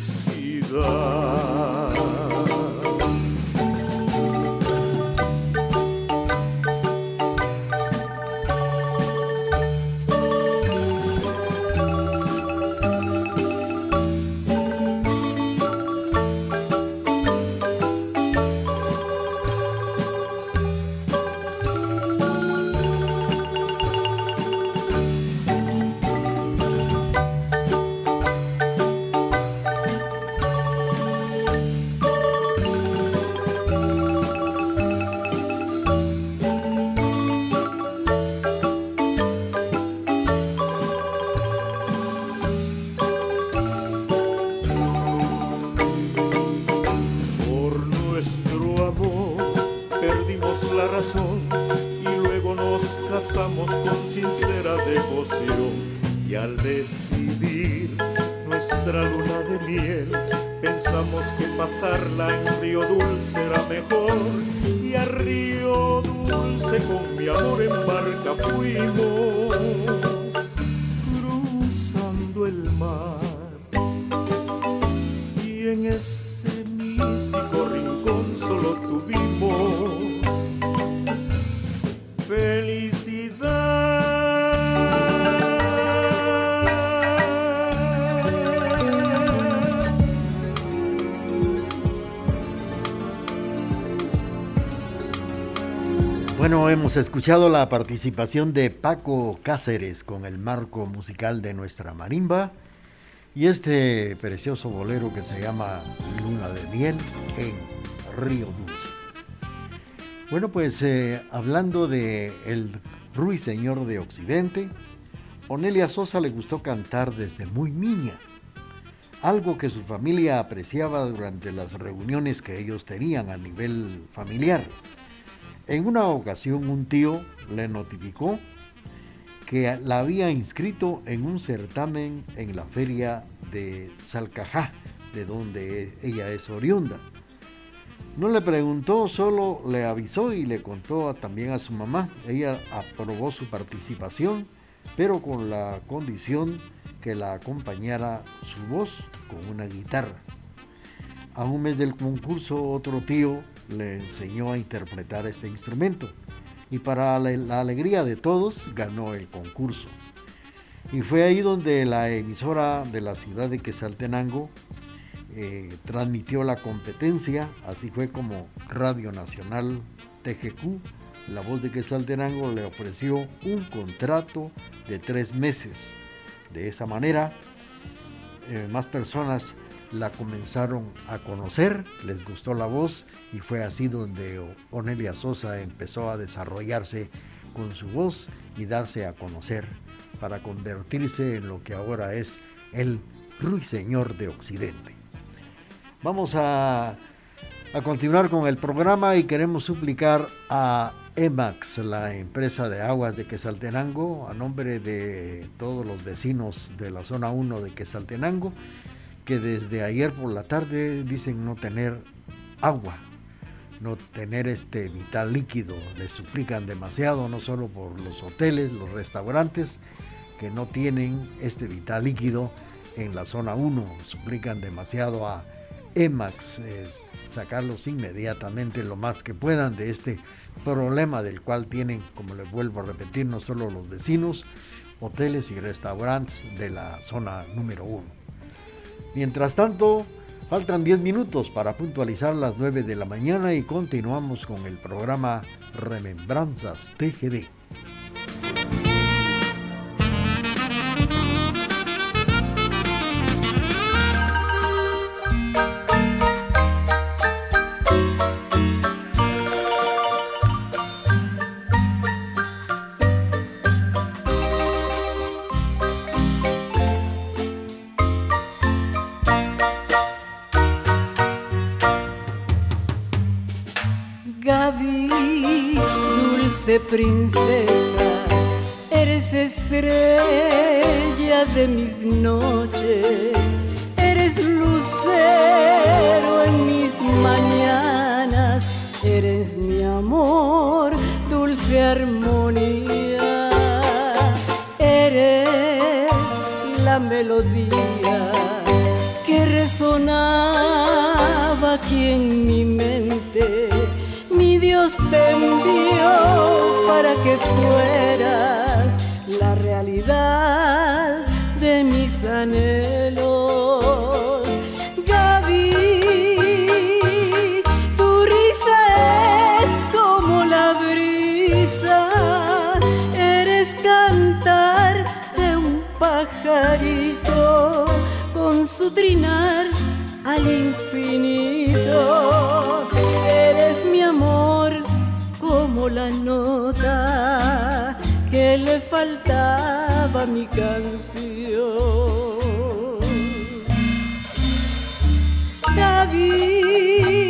felicidade. Bueno, hemos escuchado la participación de Paco Cáceres con el marco musical de nuestra marimba y este precioso bolero que se llama Luna de Miel en Río Dulce. Bueno, pues eh, hablando de el ruiseñor de Occidente, Onelia Sosa le gustó cantar desde muy niña, algo que su familia apreciaba durante las reuniones que ellos tenían a nivel familiar. En una ocasión un tío le notificó que la había inscrito en un certamen en la feria de Salcajá, de donde ella es oriunda. No le preguntó, solo le avisó y le contó también a su mamá. Ella aprobó su participación, pero con la condición que la acompañara su voz con una guitarra. A un mes del concurso, otro tío le enseñó a interpretar este instrumento y para la, alegría de todos ganó el concurso. Y fue ahí donde la emisora de la ciudad de Quesaltenango eh, transmitió la competencia, así fue como Radio Nacional TGQ, la voz de Quesaltenango, le ofreció un contrato de tres meses. De esa manera, eh, más personas la comenzaron a conocer, les gustó la voz y fue así donde Onelia Sosa empezó a desarrollarse con su voz y darse a conocer para convertirse en lo que ahora es el ruiseñor de Occidente. Vamos a, a continuar con el programa y queremos suplicar a EMAX, la empresa de aguas de Quesaltenango, a nombre de todos los vecinos de la zona 1 de Quesaltenango, que desde ayer por la tarde dicen no tener agua, no tener este vital líquido. Les suplican demasiado, no solo por los hoteles, los restaurantes, que no tienen este vital líquido en la zona 1. Suplican demasiado a EMAX, sacarlos inmediatamente lo más que puedan de este problema del cual tienen, como les vuelvo a repetir, no solo los vecinos, hoteles y restaurantes de la zona número 1. Mientras tanto, faltan 10 minutos para puntualizar las 9 de la mañana y continuamos con el programa Remembranzas TGD. Princesa, eres estrella de mis noches, eres lucero en mis mañanas, eres mi amor, dulce armonía, eres la melodía que resonaba aquí en mi mente Dios te envió para que fueras la realidad de mis anhelos. Mi canción. David,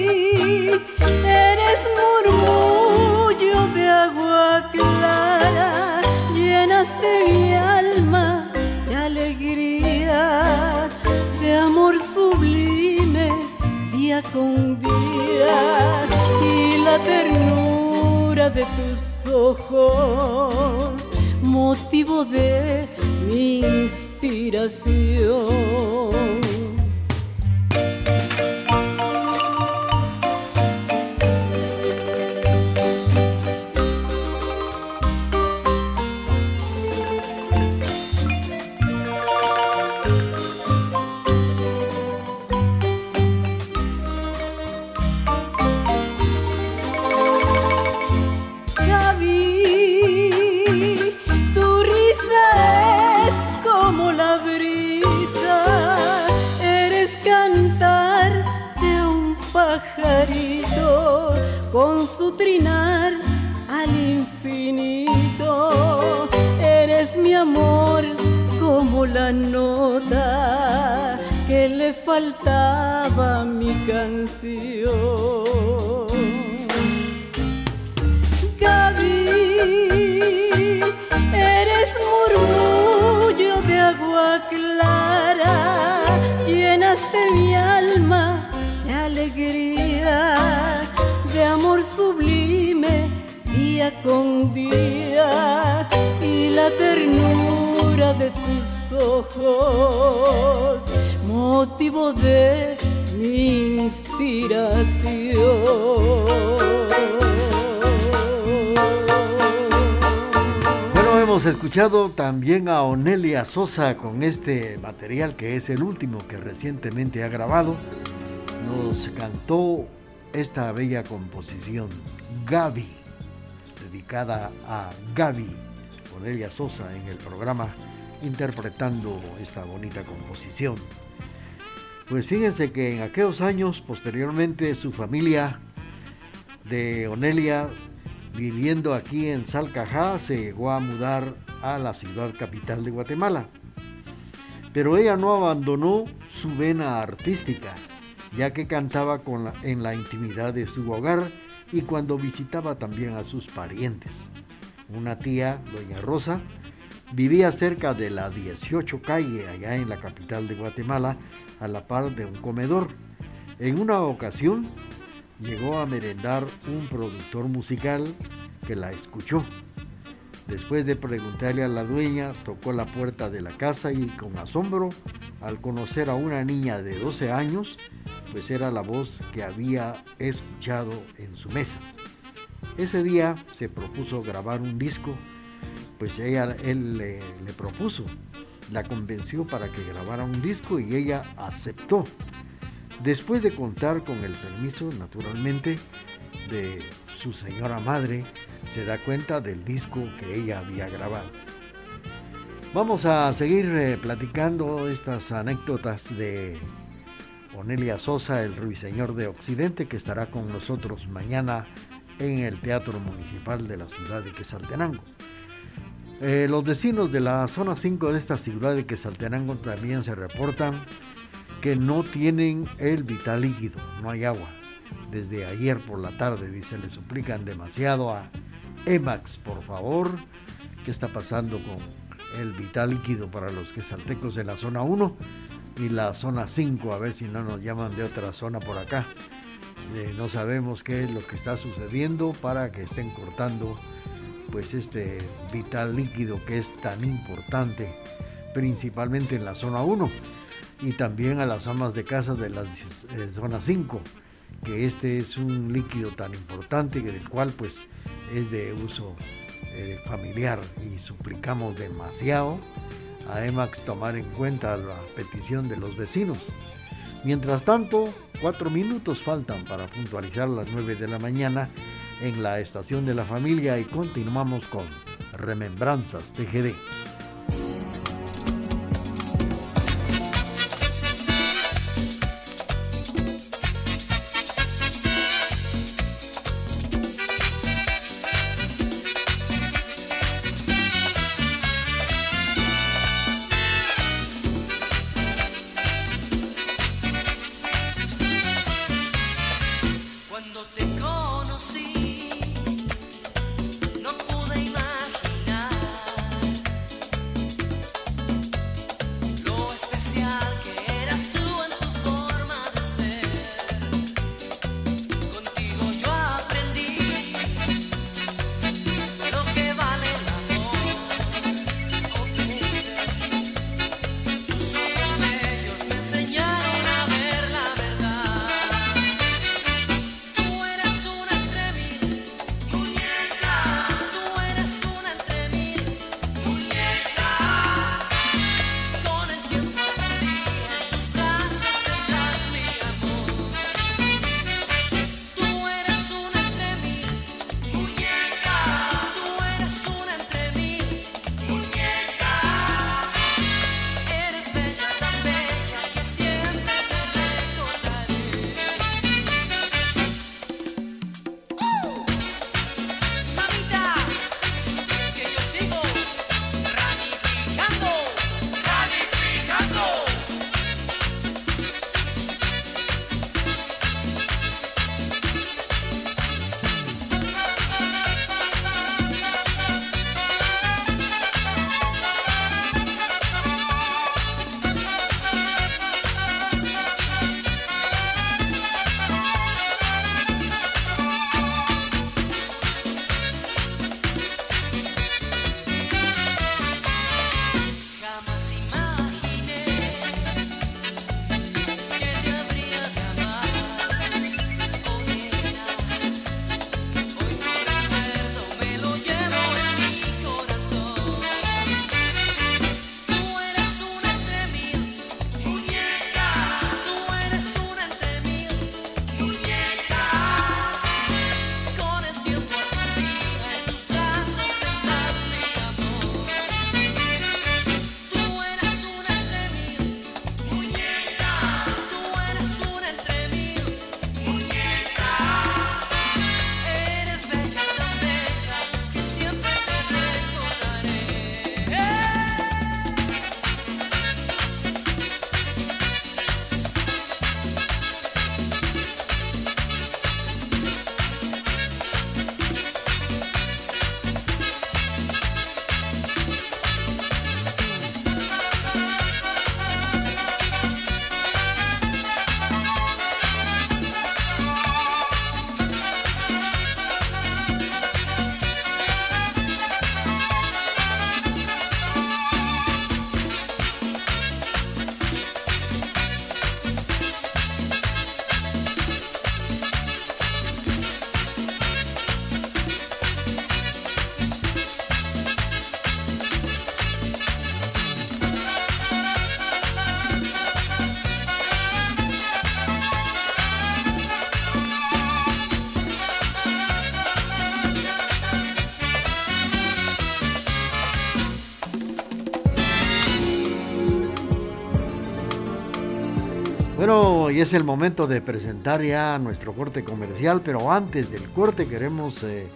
eres murmullo de agua clara, llenaste mi alma de alegría, de amor sublime, día con día, y la ternura de tus ojos, motivo de mi inspiración. Nota que le faltaba mi canción. Gaby, eres murmullo de agua clara, llenaste mi alma de alegría de amor sublime día con día ojos motivo de mi inspiración. Bueno, hemos escuchado también a Onelia Sosa con este material que es el último que recientemente ha grabado. Nos cantó esta bella composición, Gaby, dedicada a Gaby, con ella Sosa en el programa, interpretando esta bonita composición. Pues fíjense que en aquellos años, posteriormente, su familia de Onelia, viviendo aquí en Salcajá, se llegó a mudar a la ciudad capital de Guatemala. Pero ella no abandonó su vena artística ya que cantaba con en la intimidad de su hogar y cuando visitaba también a sus parientes. Una tía, doña Rosa, vivía cerca de la 18 calle, allá en la capital de Guatemala, a la par de un comedor. En una ocasión llegó a merendar un productor musical que la escuchó. Después de preguntarle a la dueña, tocó la puerta de la casa y con asombro, al conocer a una niña de 12 años, pues era la voz que había escuchado en su mesa. Ese día se propuso grabar un disco, pues ella, él le, propuso la convenció para que grabara un disco y ella aceptó. Después de contar con el permiso, naturalmente, de su señora madre, se da cuenta del disco que ella había grabado. Vamos a seguir eh, platicando estas anécdotas de Onelia Sosa, el ruiseñor de Occidente, que estará con nosotros mañana en el Teatro Municipal de la ciudad de Quesaltenango. Eh, los vecinos de la zona 5 de esta ciudad de Quesaltenango también se reportan que no tienen el vital líquido, no hay agua. Desde ayer por la tarde, dice, le suplican demasiado a Emax, por favor, qué está pasando con el vital líquido para los quesaltecos de la zona 1 y la zona 5, a ver si no nos llaman de otra zona por acá. Eh, no sabemos qué es lo que está sucediendo para que estén cortando pues este vital líquido que es tan importante principalmente en la zona 1 y también a las amas de casa de la eh, zona 5 que este es un líquido tan importante que del cual pues es de uso eh, familiar y suplicamos demasiado a EMAX tomar en cuenta la petición de los vecinos. Mientras tanto, cuatro minutos faltan para puntualizar las 9 de la mañana en la estación de la familia y continuamos con Remembranzas TGD. Y es el momento de presentar ya nuestro corte comercial, pero antes del corte queremos eh,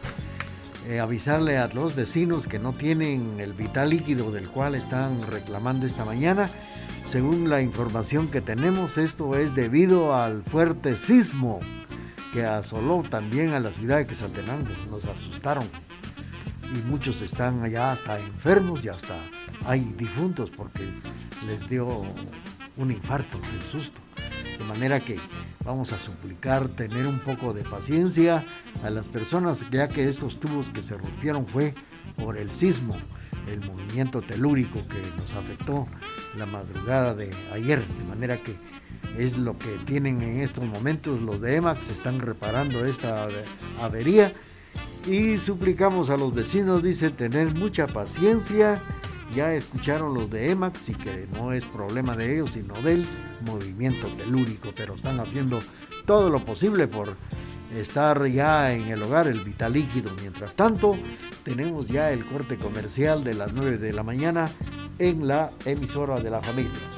eh, avisarle a los vecinos que no tienen el vital líquido del cual están reclamando esta mañana. Según la información que tenemos, esto es debido al fuerte sismo que asoló también a la ciudad de Quetzaltenango. Nos asustaron y muchos están allá hasta enfermos y hasta hay difuntos porque les dio un infarto del susto. De manera que vamos a suplicar tener un poco de paciencia a las personas, ya que estos tubos que se rompieron fue por el sismo, el movimiento telúrico que nos afectó la madrugada de ayer. De manera que es lo que tienen en estos momentos los de EMAX, están reparando esta avería y suplicamos a los vecinos, dice, tener mucha paciencia ya escucharon los de EMAX y que no es problema de ellos, sino del movimiento telúrico, pero están haciendo todo lo posible por estar ya en el hogar el vital líquido. Mientras tanto, tenemos ya el corte comercial de las 9 de la mañana en la emisora de la familia.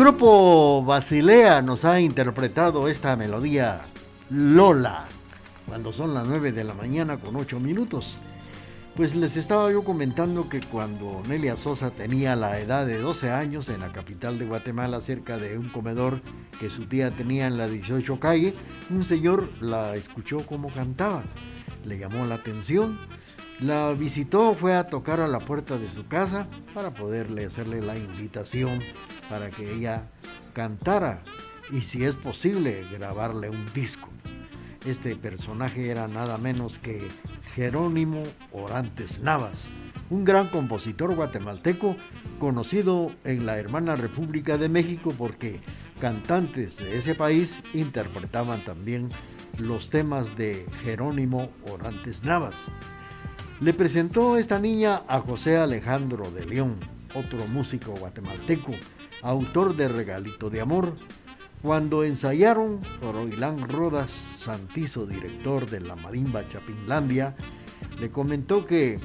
grupo Basilea nos ha interpretado esta melodía Lola, cuando son las 9 de la mañana con 8 minutos. Pues les estaba yo comentando que cuando Nelia Sosa tenía la edad de 12 años en la capital de Guatemala, cerca de un comedor que su tía tenía en la 18 calle, un señor la escuchó como cantaba. Le llamó la atención, la visitó, fue a tocar a la puerta de su casa para poderle hacerle la invitación para que ella cantara y si es posible grabarle un disco. Este personaje era nada menos que Jerónimo Orantes Navas, un gran compositor guatemalteco conocido en la hermana República de México porque cantantes de ese país interpretaban también los temas de Jerónimo Orantes Navas. Le presentó esta niña a José Alejandro de León, otro músico guatemalteco, autor de Regalito de Amor, cuando ensayaron Roilán Rodas, Santizo, director de la Marimba Chapinlandia, le comentó que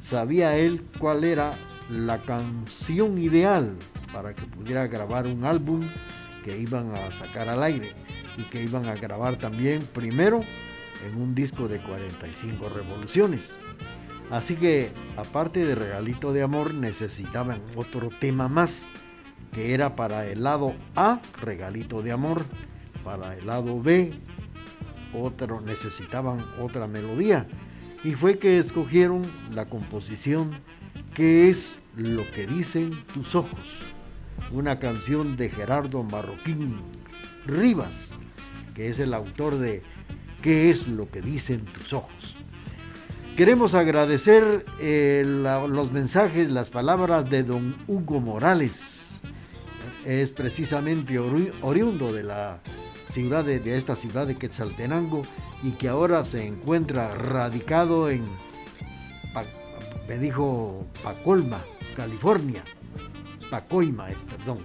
sabía él cuál era la canción ideal para que pudiera grabar un álbum que iban a sacar al aire y que iban a grabar también primero en un disco de 45 revoluciones. Así que aparte de Regalito de Amor necesitaban otro tema más que era para el lado A, regalito de amor, para el lado B, otro, necesitaban otra melodía. Y fue que escogieron la composición que es lo que dicen tus ojos, una canción de Gerardo Marroquín Rivas, que es el autor de ¿Qué es lo que dicen tus ojos? Queremos agradecer eh, los mensajes, las palabras de don Hugo Morales, es precisamente oriundo de la ciudad de, esta ciudad de Quetzaltenango y que ahora se encuentra radicado en, me dijo Pacolma, California, Pacoima es, perdón.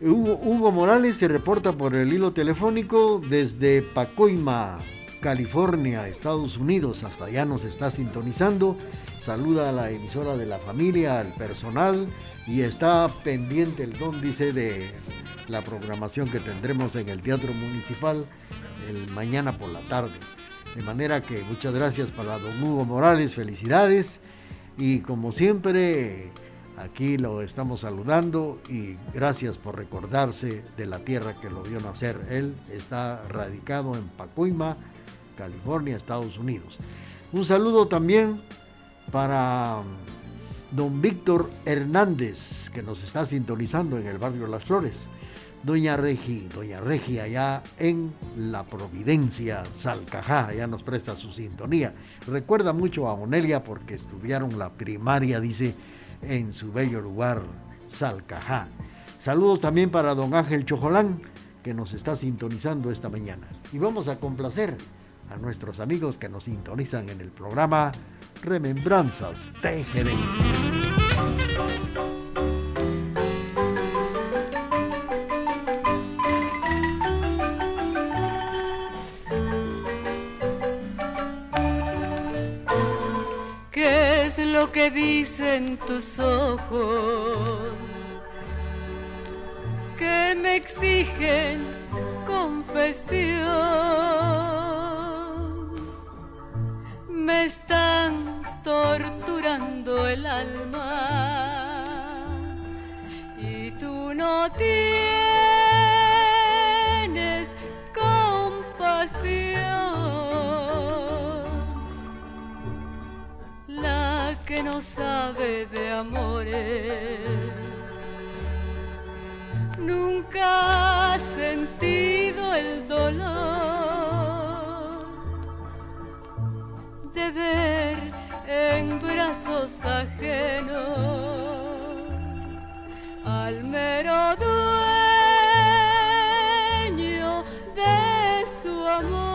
Hugo, Hugo Morales se reporta por el hilo telefónico desde Pacoima, California, Estados Unidos, hasta allá nos está sintonizando. Saluda a la emisora de la familia, al personal y está pendiente el don, dice, de la programación que tendremos en el Teatro Municipal el mañana por la tarde. De manera que muchas gracias para don Hugo Morales, felicidades y como siempre aquí lo estamos saludando y gracias por recordarse de la tierra que lo vio nacer. Él está radicado en Pacoima, California, Estados Unidos. Un saludo también para don Víctor Hernández, que nos está sintonizando en el barrio Las Flores. Doña Regi, Doña Regi allá en La Providencia, Salcajá, ya nos presta su sintonía. Recuerda mucho a Onelia porque estudiaron la primaria, dice, en su bello lugar, Salcajá. Saludos también para don Ángel Chojolán, que nos está sintonizando esta mañana. Y vamos a complacer a nuestros amigos que nos sintonizan en el programa Remembranzas TGD. ¿Qué es lo que dicen tus ojos? Que me exigen confesión el alma y tú no tienes compasión. La que no sabe de amores nunca ha sentido el dolor de ver en brazos ajenos al mero dueño de su amor.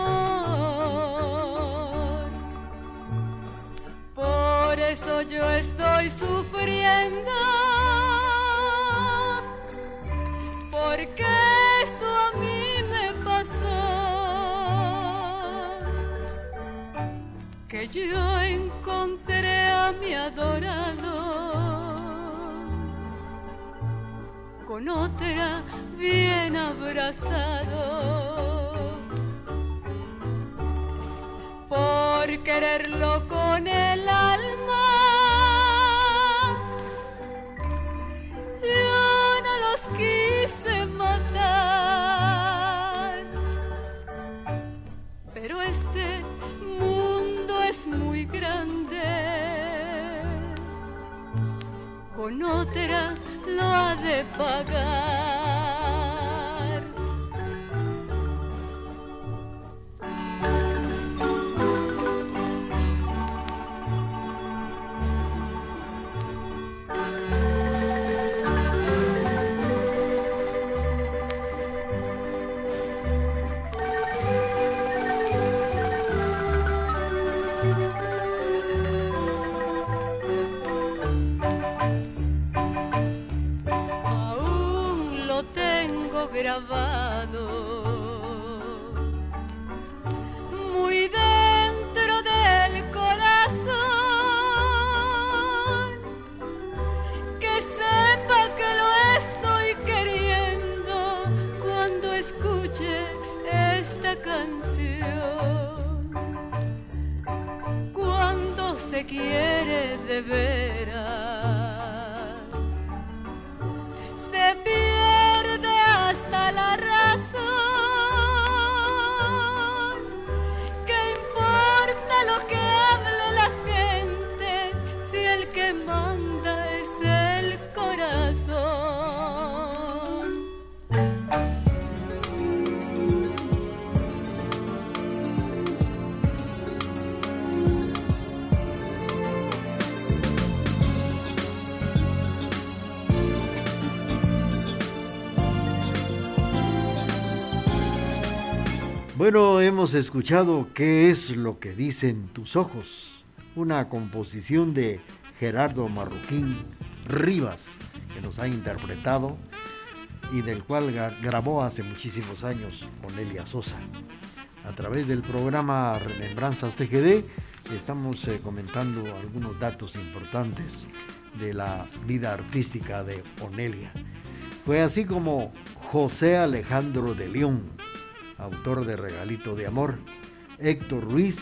Por eso yo estoy sufriendo. Yo encontré a mi adorado con otra bien abrazado. Por quererlo con el Con otra lo ha de pagar. Bueno, hemos escuchado ¿Qué es lo que dicen tus ojos? Una composición de Gerardo Marroquín Rivas, que nos ha interpretado y del cual grabó hace muchísimos años con Elia Sosa. A través del programa Remembranzas TGD estamos eh, comentando algunos datos importantes de la vida artística de Onelia. Fue así como José Alejandro de León, autor de Regalito de Amor, Héctor Ruiz,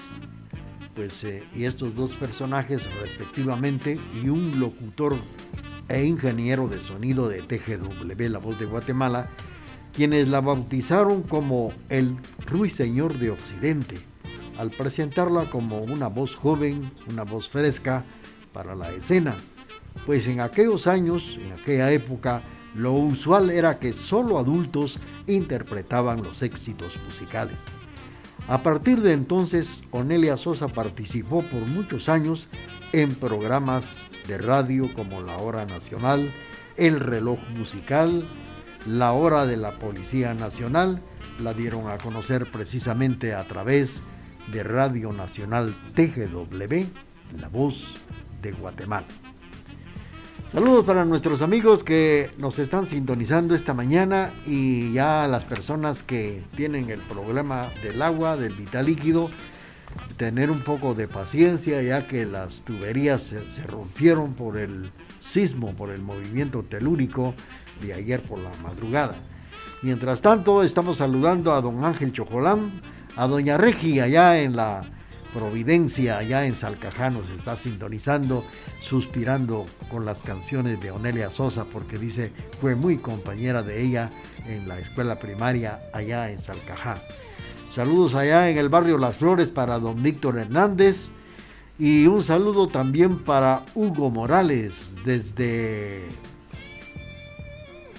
pues, eh, y estos dos personajes respectivamente, y un locutor e ingeniero de sonido de TGW, La Voz de Guatemala, quienes la bautizaron como el Ruiseñor de Occidente, al presentarla como una voz joven, una voz fresca para la escena, pues en aquellos años, en aquella época, lo usual era que solo adultos interpretaban los éxitos musicales. A partir de entonces, Onelia Sosa participó por muchos años en programas de radio como La Hora Nacional, El Reloj Musical, La Hora de la Policía Nacional, la dieron a conocer precisamente a través de Radio Nacional TGW, La Voz de Guatemala. Saludos para nuestros amigos que nos están sintonizando esta mañana y ya las personas que tienen el problema del agua, del vital líquido, tener un poco de paciencia ya que las tuberías se, rompieron por el sismo, por el movimiento telúrico de ayer por la madrugada. Mientras tanto, estamos saludando a don Ángel Chojolán, a doña Regi allá en la Providencia, allá en Salcajano, se está sintonizando, suspirando con las canciones de Onelia Sosa, porque dice, fue muy compañera de ella en la escuela primaria allá en Salcajá. Saludos allá en el barrio Las Flores para don Víctor Hernández y un saludo también para Hugo Morales desde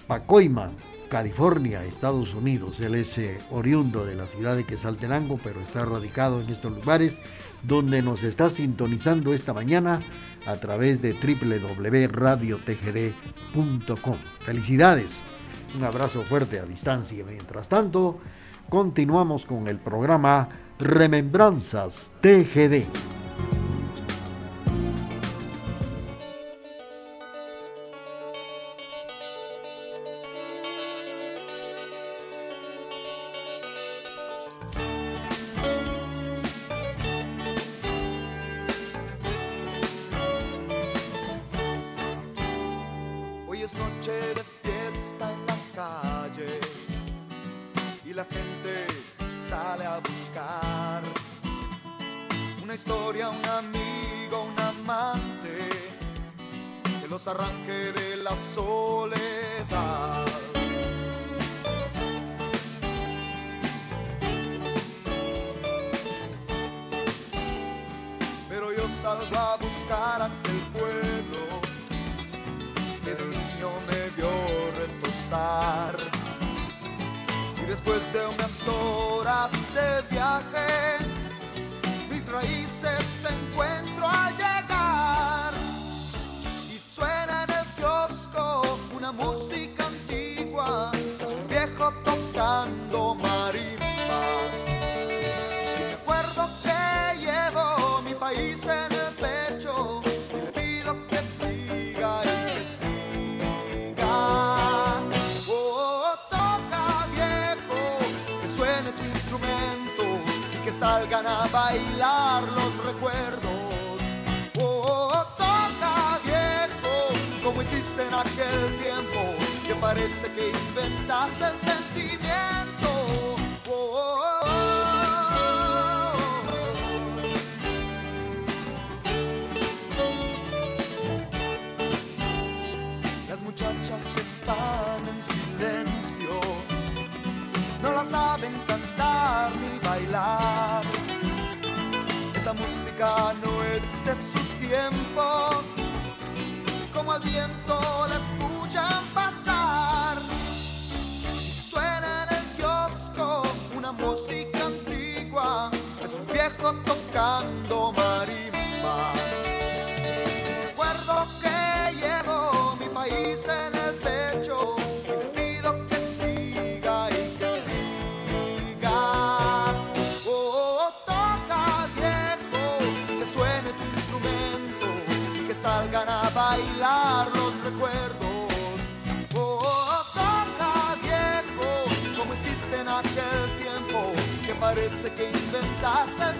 Pacoima, California, Estados Unidos. Él es eh, oriundo de la ciudad de Quesaltenango, pero está radicado en estos lugares donde nos está sintonizando esta mañana a través de www.radiotgd.com. Felicidades, un abrazo fuerte a distancia. Mientras tanto, continuamos con el programa Remembranzas TGD. estás de viaje. bailar los recuerdos. Oh oh, oh, oh, toca viejo, como hiciste en aquel tiempo, que parece que inventaste el sentido. esta música no es de su tiempo. Como el viento la escuchan pasar. Suena en el kiosco una música antigua. Es un viejo tocando. hasta que inventaste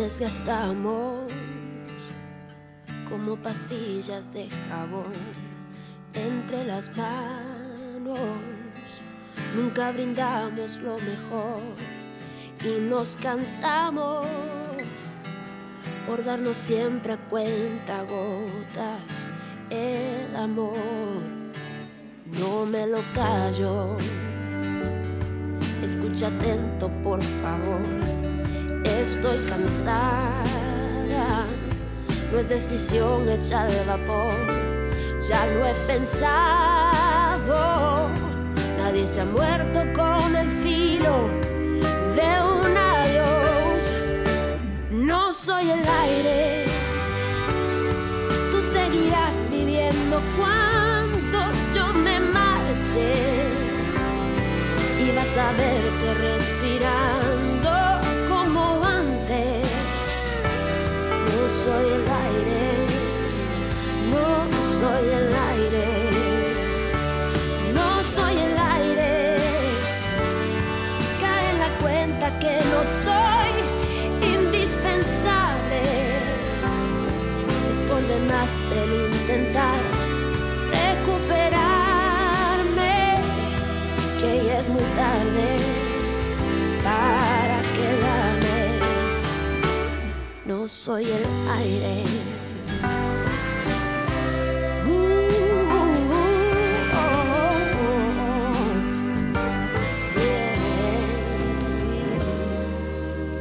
Desgastamos como pastillas de jabón entre las manos. Nunca brindamos lo mejor y nos cansamos por darnos siempre a cuenta gotas el amor. No me lo callo, escucha atento por favor. Estoy cansada, no es decisión hecha de vapor, ya lo he pensado. Nadie se ha muerto con el filo de un adiós. No soy el aire, tú seguirás viviendo cuando yo me marche y vas a verte respirando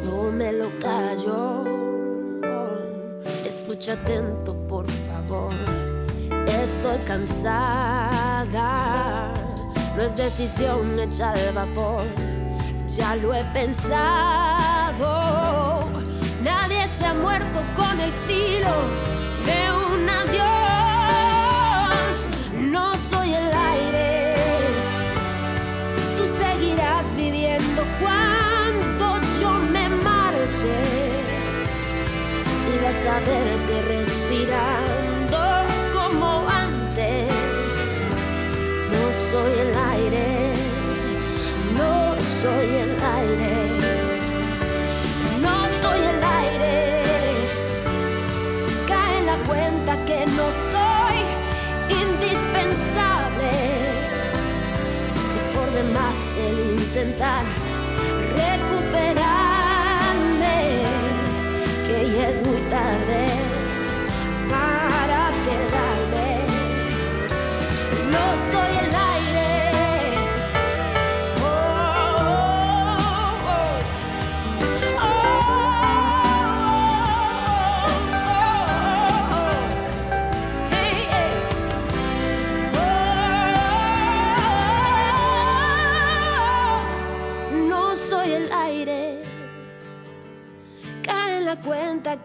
No me lo callo. Escucha atento, por favor. Estoy cansada. No es decisión hecha de vapor. Ya lo he pensado. Con el filo de un adiós. No soy el aire. Tú seguirás viviendo cuando yo me marche. Y vas a verte intentar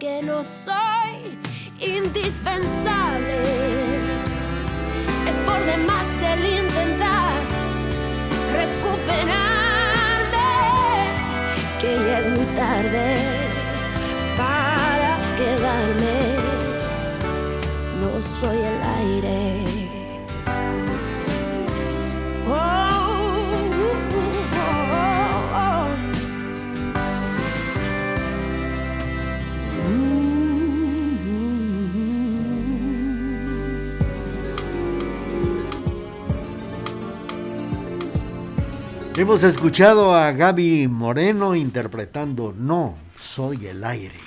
que no soy indispensable. Es por demás el intentar recuperarme. Que ya es muy tarde para quedarme. No soy el aire. Hemos escuchado a Gaby Moreno interpretando No soy el aire.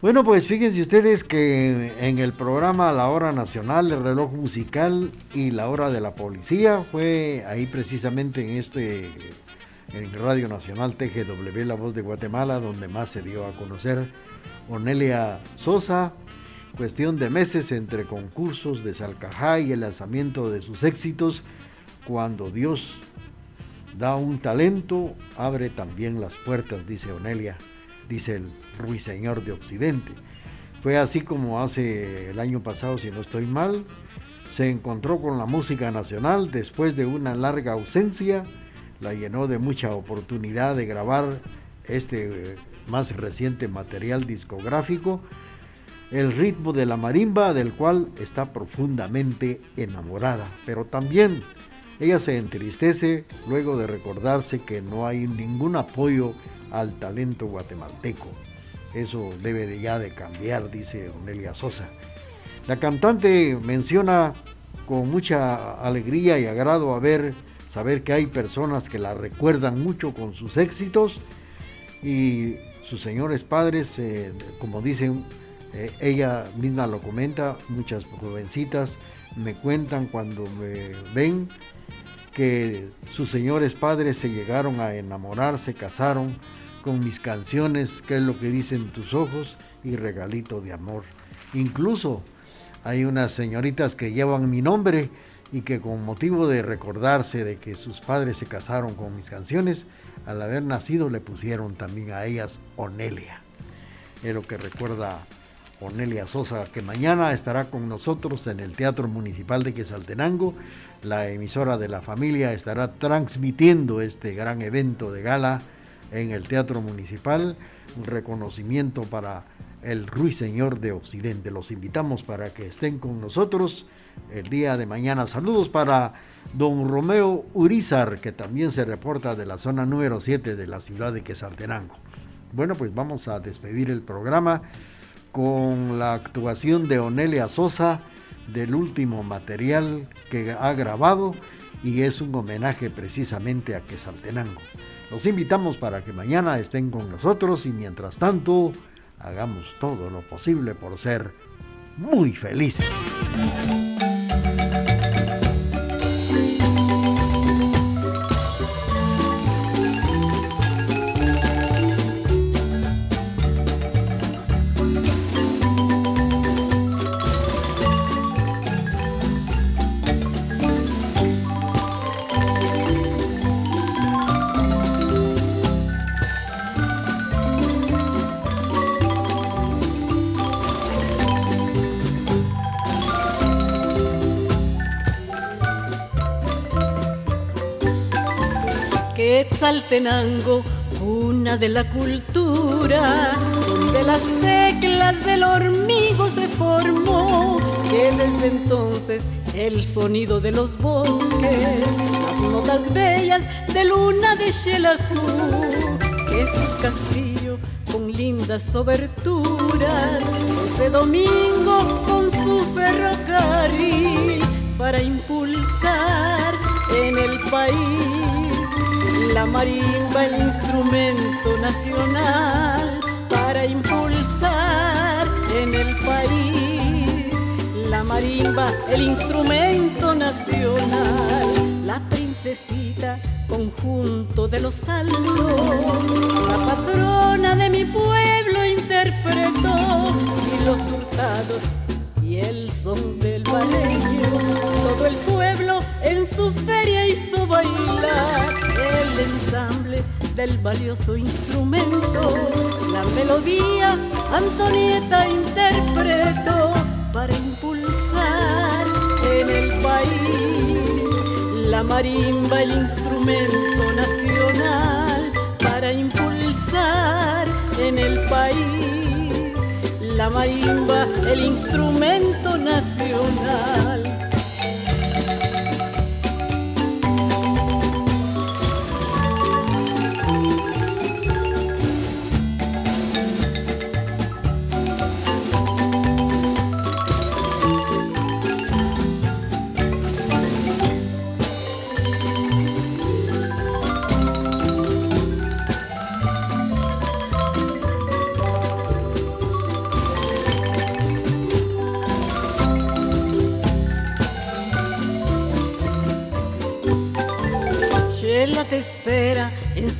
Bueno, pues fíjense ustedes que en el programa La Hora Nacional, el reloj musical y la hora de la policía fue ahí precisamente en este en Radio Nacional TGW La Voz de Guatemala donde más se dio a conocer Onelia Sosa, cuestión de meses entre concursos de Salcajá y el lanzamiento de sus éxitos cuando Dios da un talento, abre también las puertas, dice Onelia, dice el ruiseñor de Occidente. Fue así como hace el año pasado, si no estoy mal, se encontró con la música nacional después de una larga ausencia, la llenó de mucha oportunidad de grabar este eh, más reciente material discográfico, el ritmo de la marimba del cual está profundamente enamorada, pero también Ella se entristece luego de recordarse que no hay ningún apoyo al talento guatemalteco. Eso debe de ya de cambiar, dice Onelia Sosa. La cantante menciona con mucha alegría y agrado a ver, saber que hay personas que la recuerdan mucho con sus éxitos y sus señores padres, eh, como dicen, eh, ella misma lo comenta, muchas jovencitas me cuentan cuando me ven que sus señores padres se llegaron a enamorar, se casaron con mis canciones, que es lo que dicen tus ojos, y regalito de amor. Incluso hay unas señoritas que llevan mi nombre y que con motivo de recordarse de que sus padres se casaron con mis canciones, al haber nacido le pusieron también a ellas Onelia. Es lo que recuerda Onelia Sosa, que mañana estará con nosotros en el Teatro Municipal de Quesaltenango. La emisora de la familia estará transmitiendo este gran evento de gala en el Teatro Municipal. Un reconocimiento para el Ruiseñor de Occidente. Los invitamos para que estén con nosotros el día de mañana. Saludos para don Romeo Urizar, que también se reporta de la zona número 7 de la ciudad de Quesaltenango. Bueno, pues vamos a despedir el programa con la actuación de Onelia Sosa del último material que ha grabado y es un homenaje precisamente a Quesaltenango. Los invitamos para que mañana estén con nosotros y mientras tanto hagamos todo lo posible por ser muy felices. Quetzaltenango, una de la cultura, donde las teclas del hormigo se formó, que desde entonces el sonido de los bosques, las notas bellas de luna de Xelajú, que sus castillos con lindas oberturas, José Domingo con su ferrocarril para impulsar en el país la marimba, el instrumento nacional para impulsar en el país. La marimba, el instrumento nacional. La princesita, conjunto de los altos. La patrona de mi pueblo interpretó y los hurtados el son del baleño. Todo el pueblo en su feria hizo bailar el ensamble del valioso instrumento. La melodía Antonieta interpretó para impulsar en el país la marimba, el instrumento nacional para impulsar en el país la marimba, el instrumento nacional.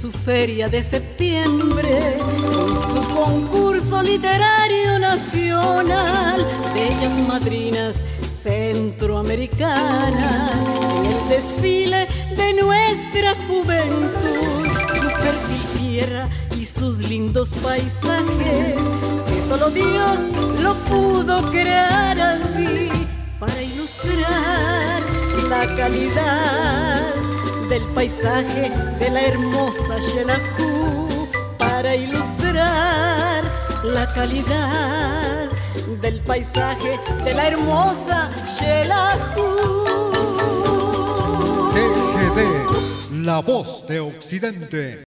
Su feria de septiembre, con su concurso literario nacional, bellas madrinas centroamericanas, en el desfile de nuestra juventud, su fértil tierra y sus lindos paisajes, que solo Dios lo pudo crear así para ilustrar la calidad del paisaje de la hermosa Xelajú para ilustrar la calidad del paisaje de la hermosa Xelajú. TGD, La Voz de Occidente.